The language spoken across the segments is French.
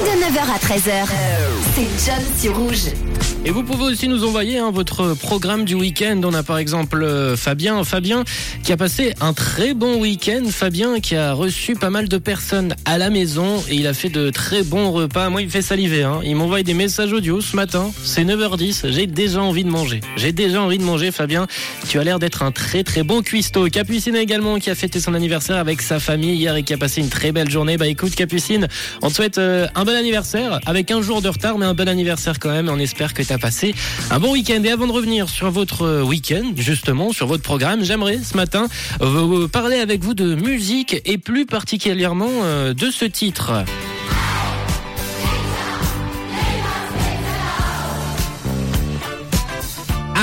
De 9h à 13h, c'est John sur Rouge. Et vous pouvez aussi nous envoyer hein, votre programme du week-end. On a par exemple euh, Fabien, Fabien qui a passé un très bon week-end. Fabien qui a reçu pas mal de personnes à la maison et il a fait de très bons repas. Moi, il me fait saliver. Hein. Il m'envoie des messages audio ce matin. C'est 9h10. J'ai déjà envie de manger. J'ai déjà envie de manger, Fabien. Tu as l'air d'être un très très bon cuistot. Capucine également qui a fêté son anniversaire avec sa famille hier et qui a passé une très belle journée. Bah écoute, Capucine, on te souhaite euh, un bon anniversaire avec un jour de retard, mais un bon anniversaire quand même. On espère que tu as passé un bon week-end. Et avant de revenir sur votre week-end, justement, sur votre programme, j'aimerais ce matin euh, parler avec vous de musique et plus particulièrement euh, de ce titre.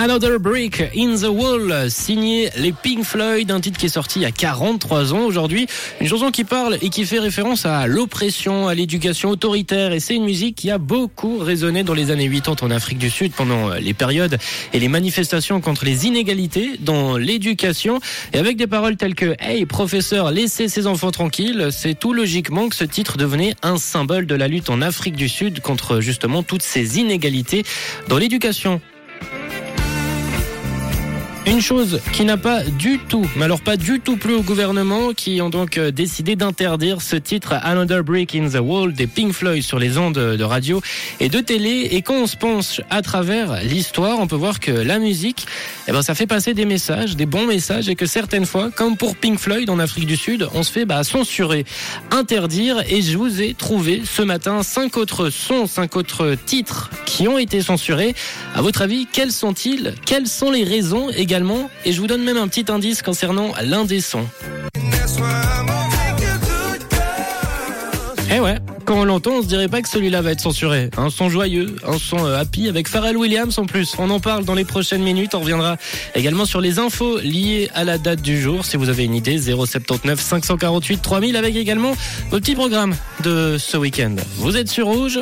Another Brick in the Wall, signé les Pink Floyd, un titre qui est sorti il y a 43 ans aujourd'hui. Une chanson qui parle et qui fait référence à l'oppression, à l'éducation autoritaire. Et c'est une musique qui a beaucoup résonné dans les années 80 en Afrique du Sud pendant les périodes et les manifestations contre les inégalités dans l'éducation. Et avec des paroles telles que Hey professeur, laissez ces enfants tranquilles, c'est tout logiquement que ce titre devenait un symbole de la lutte en Afrique du Sud contre justement toutes ces inégalités dans l'éducation. Une chose qui n'a pas du tout, mais alors pas du tout plu au gouvernement, qui ont donc euh, décidé d'interdire ce titre Another Break in the Wall des Pink Floyd sur les ondes de radio et de télé. Et quand on se penche à travers l'histoire, on peut voir que la musique, eh ben, ça fait passer des messages, des bons messages, et que certaines fois, comme pour Pink Floyd en Afrique du Sud, on se fait bah, censurer, interdire. Et je vous ai trouvé ce matin cinq autres sons, cinq autres titres qui ont été censurés. À votre avis, quels sont-ils? Quelles sont les raisons également et je vous donne même un petit indice concernant l'un des sons. Eh ouais, quand on l'entend, on se dirait pas que celui-là va être censuré. Un son joyeux, un son euh, happy avec Pharrell Williams en plus. On en parle dans les prochaines minutes. On reviendra également sur les infos liées à la date du jour. Si vous avez une idée, 079 548 3000 avec également vos petits programmes de ce week-end. Vous êtes sur Rouge.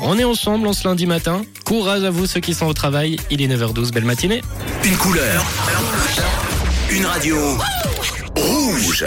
On est ensemble en ce lundi matin. Courage à vous ceux qui sont au travail. Il est 9h12. Belle matinée. Une couleur. Une radio. Rouge.